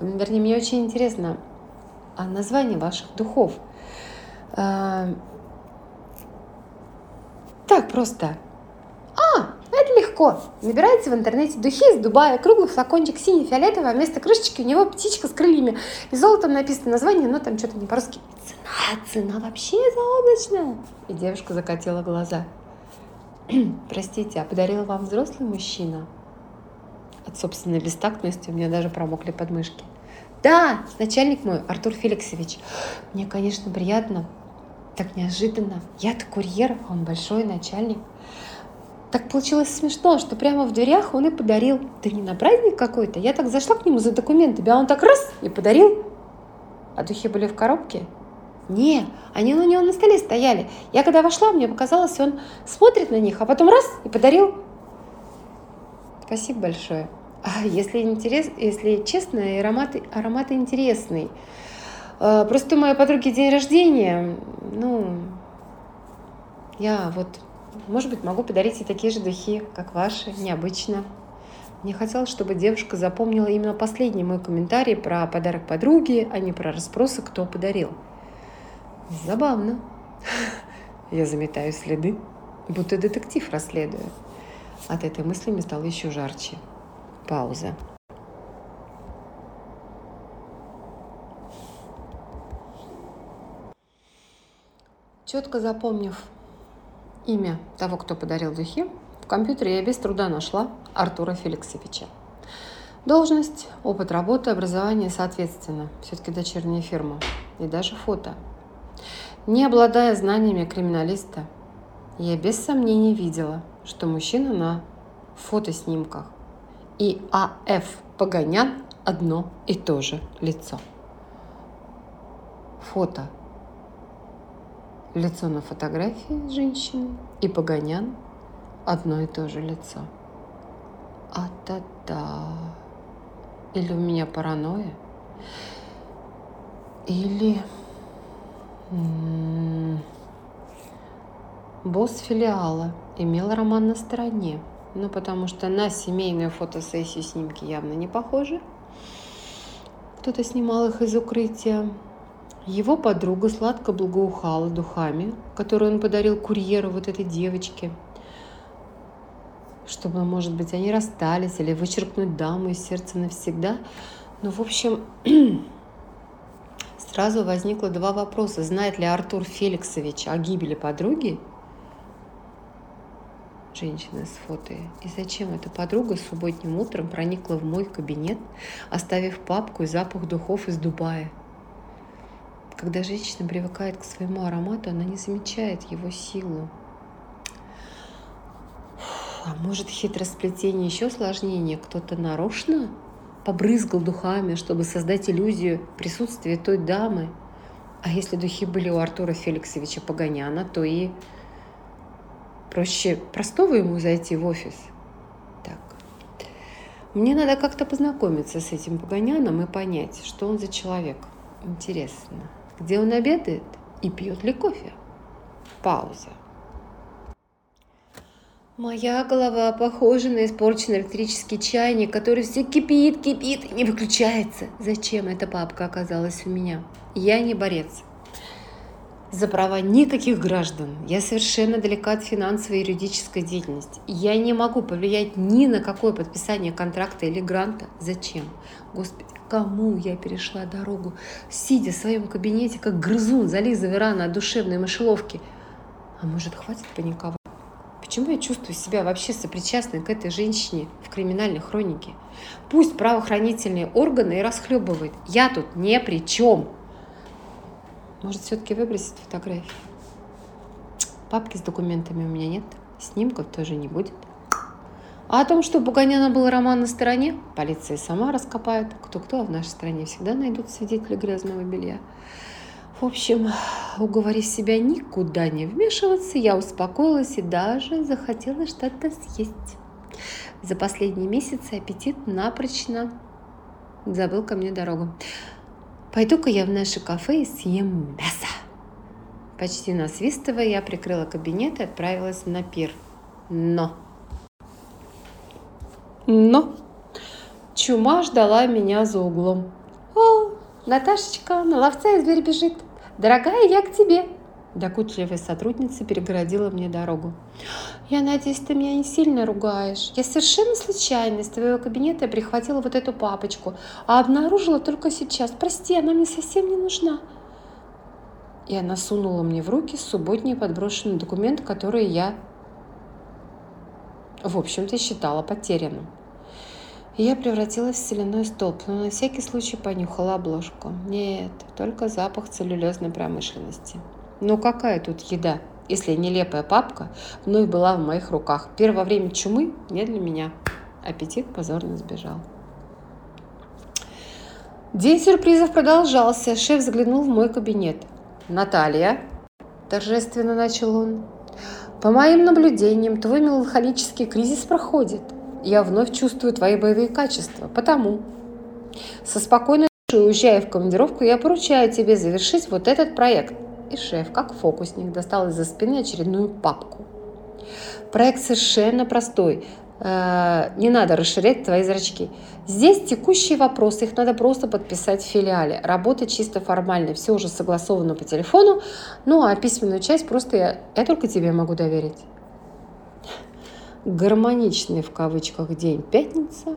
A: вернее, мне очень интересно, а название ваших духов? А, так просто. А, это легко. Набираете в интернете духи из Дубая, круглый флакончик синий-фиолетовый, а вместо крышечки у него птичка с крыльями. И золотом написано название, но там что-то не по-русски. Цена, цена вообще заоблачная. И девушка закатила глаза. Простите, а подарил вам взрослый мужчина? От собственной бестактности у меня даже промокли подмышки. Да, начальник мой, Артур Феликсович. Мне, конечно, приятно. Так неожиданно. Я-то курьер, а он большой начальник. Так получилось смешно, что прямо в дверях он и подарил. Да не на праздник какой-то. Я так зашла к нему за документами, а он так раз и подарил. А духи были в коробке? Не, они у него на столе стояли. Я когда вошла, мне показалось, он смотрит на них, а потом раз и подарил. Спасибо большое. А если, интерес, если честно, аромат, аромат интересный. А, просто у моей подруги день рождения, ну, я вот, может быть, могу подарить ей такие же духи, как ваши, необычно. Мне хотелось, чтобы девушка запомнила именно последний мой комментарий про подарок подруги, а не про расспросы, кто подарил. Забавно. Я заметаю следы, будто детектив расследую. От этой мысли мне стало еще жарче. Пауза. Четко запомнив имя того, кто подарил духи, в компьютере я без труда нашла Артура Феликсовича. Должность, опыт работы, образование соответственно. Все-таки дочерняя фирма. И даже фото – не обладая знаниями криминалиста, я без сомнений видела, что мужчина на фотоснимках и А.Ф. Погонян одно и то же лицо. Фото. Лицо на фотографии женщины и Погонян одно и то же лицо. А-та-та. Или у меня паранойя? Или... Босс филиала имел роман на стороне, ну потому что на семейную фотосессию снимки явно не похожи. кто-то снимал их из укрытия. Его подруга сладко благоухала духами, которые он подарил курьеру вот этой девочке, чтобы, может быть, они расстались или вычеркнуть даму из сердца навсегда. Ну, в общем, сразу возникло два вопроса. Знает ли Артур Феликсович о гибели подруги? Женщина с фото. И зачем эта подруга субботним утром проникла в мой кабинет, оставив папку и запах духов из Дубая? Когда женщина привыкает к своему аромату, она не замечает его силу. А может хитросплетение еще сложнее? Кто-то нарочно побрызгал духами, чтобы создать иллюзию присутствия той дамы. А если духи были у Артура Феликсовича Погоняна, то и проще простого ему зайти в офис. Так. Мне надо как-то познакомиться с этим Погоняном и понять, что он за человек. Интересно где он обедает и пьет ли кофе. Пауза. Моя голова похожа на испорченный электрический чайник, который все кипит, кипит и не выключается. Зачем эта папка оказалась у меня? Я не борец за права никаких граждан. Я совершенно далека от финансовой и юридической деятельности. Я не могу повлиять ни на какое подписание контракта или гранта. Зачем? Господи, кому я перешла дорогу, сидя в своем кабинете, как грызун, зализывая раны от душевной мышеловки. А может, хватит паниковать? Почему я чувствую себя вообще сопричастной к этой женщине в криминальной хронике? Пусть правоохранительные органы и расхлебывают. Я тут ни при чем. Может, все-таки выбросить фотографии? Папки с документами у меня нет. Снимков тоже не будет. А о том, что у Буганяна был роман на стороне, полиция сама раскопает. Кто-кто, а в нашей стране всегда найдут свидетели грязного белья. В общем, уговорив себя никуда не вмешиваться, я успокоилась и даже захотела что-то съесть. За последние месяцы аппетит напрочно забыл ко мне дорогу. Пойду-ка я в наше кафе и съем мясо. Почти насвистывая, я прикрыла кабинет и отправилась на пир. Но но чума ждала меня за углом. «О, Наташечка, на ловца и зверь бежит. Дорогая, я к тебе!» Докучливая сотрудница перегородила мне дорогу. «Я надеюсь, ты меня не сильно ругаешь. Я совершенно случайно из твоего кабинета прихватила вот эту папочку, а обнаружила только сейчас. Прости, она мне совсем не нужна». И она сунула мне в руки субботний подброшенный документ, который я, в общем-то, считала потерянным я превратилась в соляной столб, но на всякий случай понюхала обложку. Нет, только запах целлюлезной промышленности. Ну какая тут еда, если нелепая папка вновь была в моих руках? Первое время чумы не для меня. Аппетит позорно сбежал. День сюрпризов продолжался. Шеф заглянул в мой кабинет. «Наталья», – торжественно начал он, – «по моим наблюдениям, твой меланхолический кризис проходит я вновь чувствую твои боевые качества. Потому со спокойной душой, уезжая в командировку, я поручаю тебе завершить вот этот проект. И шеф, как фокусник, достал из-за спины очередную папку. Проект совершенно простой. Э, не надо расширять твои зрачки. Здесь текущие вопросы, их надо просто подписать в филиале. Работа чисто формальная, все уже согласовано по телефону. Ну а письменную часть просто я, я только тебе могу доверить гармоничный в кавычках день пятница,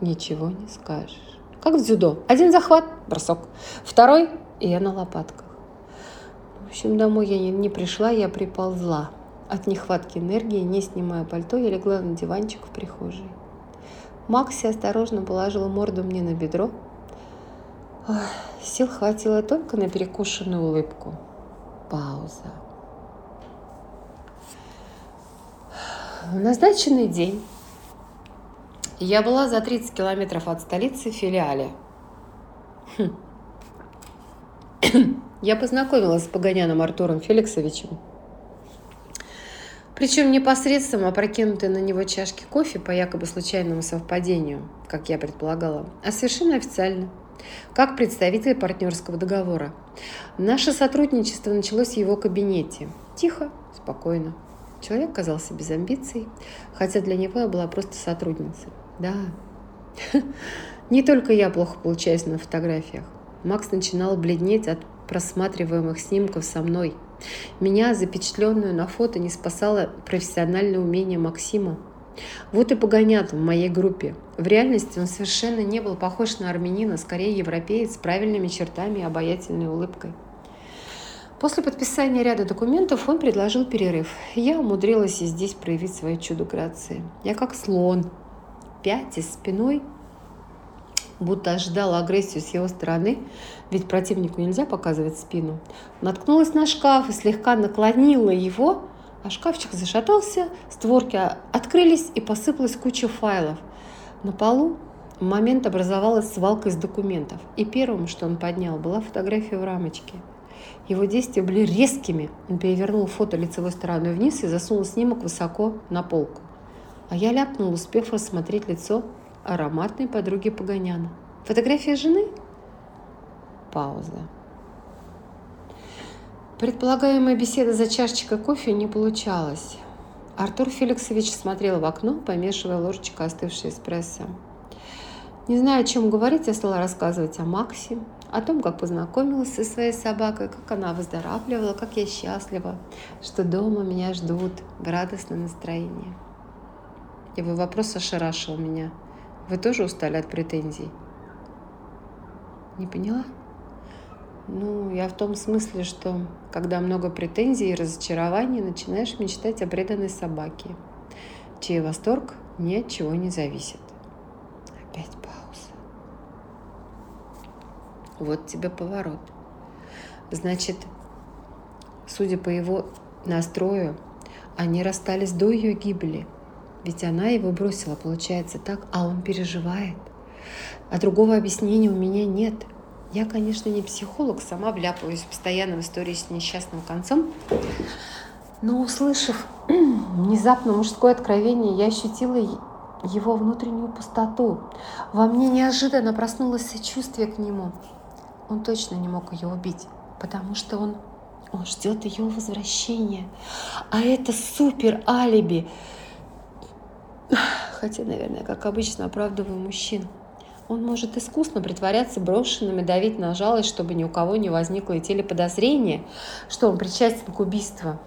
A: ничего не скажешь. Как в дзюдо. Один захват, бросок. Второй, и я на лопатках. В общем, домой я не, не пришла, я приползла. От нехватки энергии, не снимая пальто, я легла на диванчик в прихожей. Макси осторожно положила морду мне на бедро. Ох, сил хватило только на перекушенную улыбку. Пауза. В назначенный день я была за 30 километров от столицы в филиале. Хм. Я познакомилась с Погоняном Артуром Феликсовичем. Причем непосредственно опрокинутые на него чашки кофе по якобы случайному совпадению, как я предполагала, а совершенно официально, как представитель партнерского договора. Наше сотрудничество началось в его кабинете. Тихо, спокойно. Человек казался без амбиций, хотя для него я была просто сотрудницей. Да, Не только я плохо получаюсь на фотографиях. Макс начинал бледнеть от просматриваемых снимков со мной. Меня, запечатленную на фото, не спасало профессиональное умение Максима. Вот и Погонят в моей группе. В реальности он совершенно не был похож на армянина, скорее европеец с правильными чертами и обаятельной улыбкой. После подписания ряда документов он предложил перерыв. Я умудрилась и здесь проявить свое чудо грации. Я как слон, пятясь спиной, будто ожидала агрессию с его стороны, ведь противнику нельзя показывать спину, наткнулась на шкаф и слегка наклонила его, а шкафчик зашатался, створки открылись и посыпалась куча файлов. На полу в момент образовалась свалка из документов, и первым, что он поднял, была фотография в рамочке. Его действия были резкими. Он перевернул фото лицевой стороной вниз и засунул снимок высоко на полку. А я ляпнул, успев рассмотреть лицо ароматной подруги Погоняна. Фотография жены? Пауза. Предполагаемая беседа за чашечкой кофе не получалась. Артур Феликсович смотрел в окно, помешивая ложечкой остывший эспрессо. Не зная, о чем говорить, я стала рассказывать о Максе, о том, как познакомилась со своей собакой, как она выздоравливала, как я счастлива, что дома меня ждут в радостном настроении. Его вопрос ошарашил меня – вы тоже устали от претензий? Не поняла? Ну, я в том смысле, что когда много претензий и разочарований, начинаешь мечтать о преданной собаке, чей восторг ни от чего не зависит. Опять пауза. Вот тебе поворот. Значит, судя по его настрою, они расстались до ее гибели – ведь она его бросила, получается так, а он переживает. А другого объяснения у меня нет. Я, конечно, не психолог, сама вляпываюсь постоянно в истории с несчастным концом. Но услышав внезапно мужское откровение, я ощутила его внутреннюю пустоту. Во мне неожиданно проснулось сочувствие к нему. Он точно не мог ее убить, потому что он, он ждет ее возвращения. А это супер алиби хотя, наверное, как обычно, оправдываю мужчин. Он может искусно притворяться брошенным и давить на жалость, чтобы ни у кого не возникло и телеподозрения, что он причастен к убийству.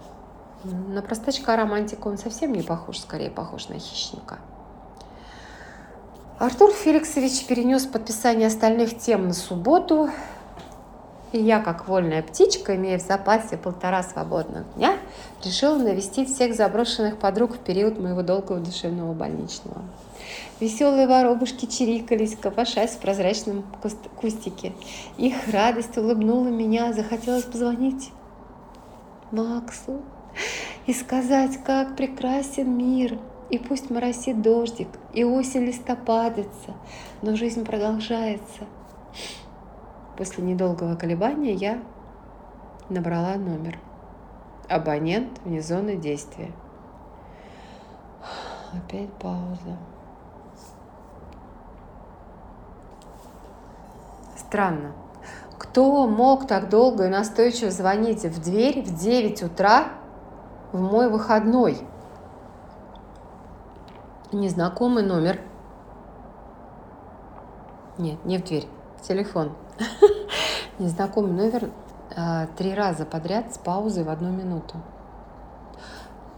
A: На простачка-романтика он совсем не похож, скорее похож на хищника. Артур Феликсович перенес подписание остальных тем на субботу, и я, как вольная птичка, имея в запасе полтора свободных дня, решила навестить всех заброшенных подруг в период моего долгого душевного больничного. Веселые воробушки чирикались, копошась в прозрачном кустике. Их радость улыбнула меня, захотелось позвонить Максу и сказать, как прекрасен мир, и пусть моросит дождик, и осень листопадится, но жизнь продолжается. После недолгого колебания я набрала номер. Абонент вне зоны действия. Опять пауза. Странно. Кто мог так долго и настойчиво звонить в дверь в 9 утра в мой выходной? Незнакомый номер. Нет, не в дверь, телефон. Незнакомый номер а, три раза подряд с паузой в одну минуту.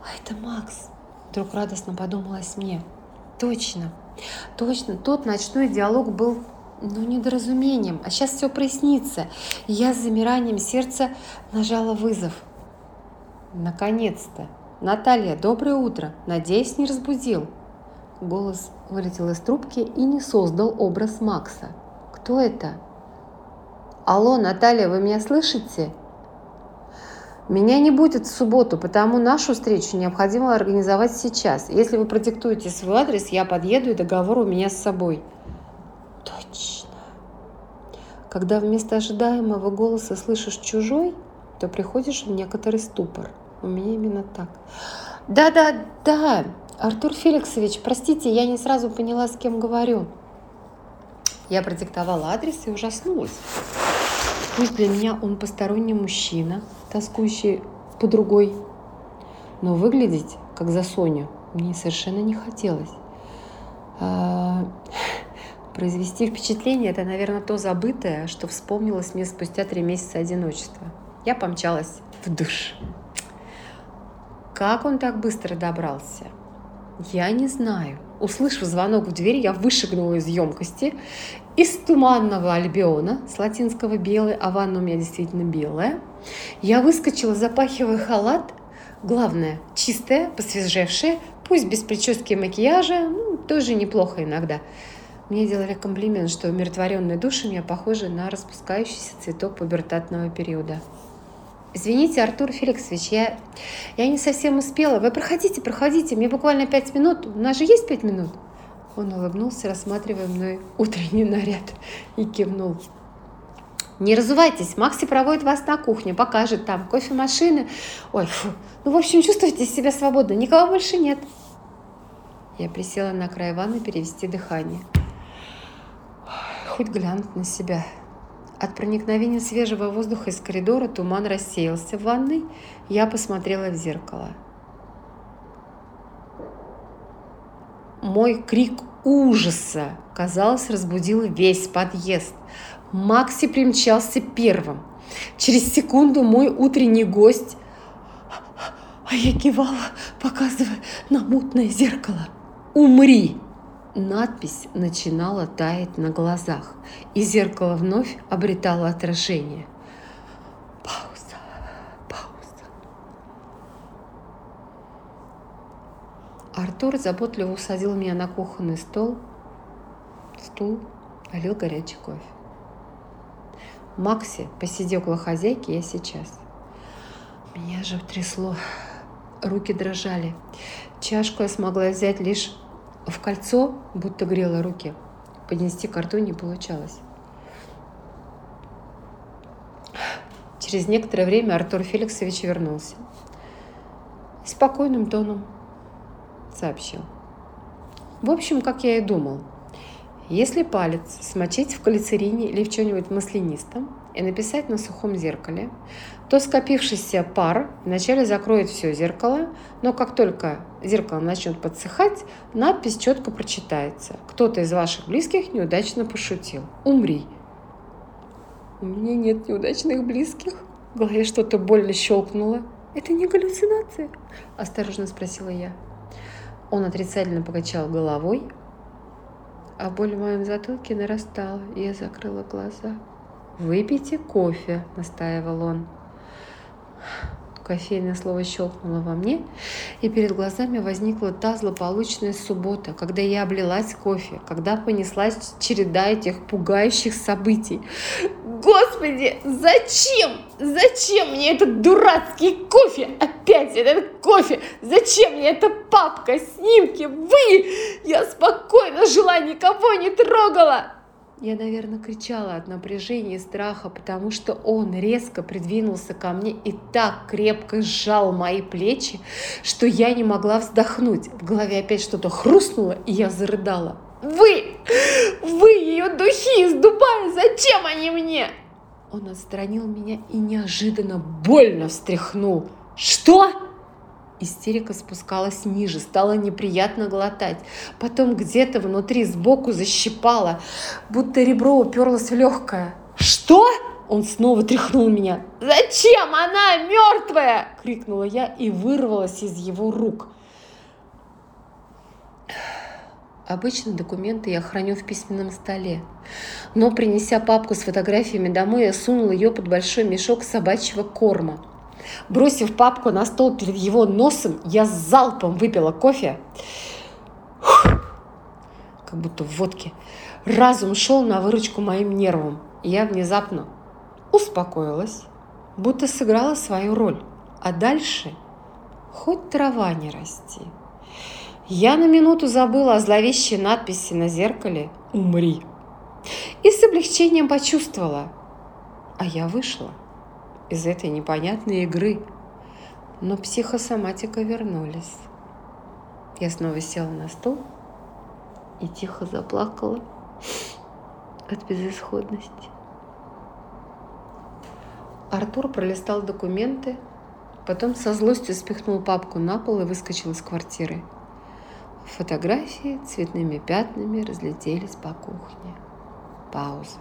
A: А это Макс, вдруг радостно подумалось мне. Точно, точно, тот ночной диалог был ну, недоразумением, а сейчас все прояснится. Я с замиранием сердца нажала вызов. Наконец-то. Наталья, доброе утро. Надеюсь, не разбудил. Голос вылетел из трубки и не создал образ Макса. Кто это? Алло, Наталья, вы меня слышите? Меня не будет в субботу, потому нашу встречу необходимо организовать сейчас. Если вы продиктуете свой адрес, я подъеду, и договор у меня с собой. Точно. Когда вместо ожидаемого голоса слышишь чужой, то приходишь в некоторый ступор. У меня именно так. Да-да-да, Артур Феликсович, простите, я не сразу поняла, с кем говорю. Я продиктовала адрес и ужаснулась. Пусть для меня он посторонний мужчина, тоскующий по другой, но выглядеть как за Соню мне совершенно не хотелось. А, Произвести впечатление – это, наверное, то забытое, что вспомнилось мне спустя три месяца одиночества. Я помчалась в душ. Как он так быстро добрался? Я не знаю. Услышав звонок в дверь, я вышагнула из емкости, из туманного альбиона, с латинского белый, а ванна у меня действительно белая. Я выскочила, запахивая халат, главное, чистая, посвежевшая, пусть без прически и макияжа, ну, тоже неплохо иногда. Мне делали комплимент, что умиротворенный душ у меня похожи на распускающийся цветок пубертатного периода. Извините, Артур Феликсович, я, я не совсем успела. Вы проходите, проходите, мне буквально пять минут. У нас же есть пять минут? Он улыбнулся, рассматривая мной утренний наряд, и кивнул. Не разувайтесь, Макси проводит вас на кухню, покажет там кофемашины. Ой, фу. Ну, в общем, чувствуйте себя свободно, никого больше нет. Я присела на край ванны перевести дыхание. Хоть глянуть на себя. От проникновения свежего воздуха из коридора туман рассеялся в ванной. Я посмотрела в зеркало. Мой крик ужаса, казалось, разбудил весь подъезд. Макси примчался первым. Через секунду мой утренний гость, а я кивала, показывая на мутное зеркало. «Умри!» Надпись начинала таять на глазах, и зеркало вновь обретало отражение. Пауза, пауза. Артур заботливо усадил меня на кухонный стол, стул, налил горячий кофе. Макси, посиди около хозяйки, я сейчас. Меня же трясло, руки дрожали. Чашку я смогла взять лишь в кольцо, будто грела руки. Поднести к рту не получалось. Через некоторое время Артур Феликсович вернулся. Спокойным тоном сообщил. В общем, как я и думал, если палец смочить в глицерине или в чем-нибудь маслянистом и написать на сухом зеркале, то скопившийся пар вначале закроет все зеркало, но как только зеркало начнет подсыхать, надпись четко прочитается. Кто-то из ваших близких неудачно пошутил. Умри. У меня нет неудачных близких. В голове что-то больно щелкнуло. Это не галлюцинация? Осторожно спросила я. Он отрицательно покачал головой, а боль в моем затылке нарастала, я закрыла глаза. «Выпейте кофе», — настаивал он. Кофейное слово щелкнуло во мне, и перед глазами возникла та злополучная суббота, когда я облилась кофе, когда понеслась череда этих пугающих событий. Господи, зачем? Зачем мне этот дурацкий кофе? Опять этот кофе? Зачем мне эта папка, снимки? Вы! Я спокойно жила, никого не трогала. Я, наверное, кричала от напряжения и страха, потому что он резко придвинулся ко мне и так крепко сжал мои плечи, что я не могла вздохнуть. В голове опять что-то хрустнуло, и я зарыдала. «Вы! Вы ее духи из Дубая! Зачем они мне?» Он отстранил меня и неожиданно больно встряхнул. «Что?» Истерика спускалась ниже, стало неприятно глотать. Потом где-то внутри сбоку защипала, будто ребро уперлось в легкое. «Что?» Он снова тряхнул меня. «Зачем она мертвая?» – крикнула я и вырвалась из его рук. Обычно документы я храню в письменном столе. Но, принеся папку с фотографиями домой, я сунула ее под большой мешок собачьего корма – Бросив папку на стол перед его носом, я залпом выпила кофе. как будто в водке. Разум шел на выручку моим нервам. я внезапно успокоилась, будто сыграла свою роль. А дальше хоть трава не расти. Я на минуту забыла о зловещей надписи на зеркале «Умри». И с облегчением почувствовала, а я вышла из этой непонятной игры. Но психосоматика вернулись. Я снова села на стул и тихо заплакала от безысходности. Артур пролистал документы, потом со злостью спихнул папку на пол и выскочил из квартиры. Фотографии цветными пятнами разлетелись по кухне. Пауза.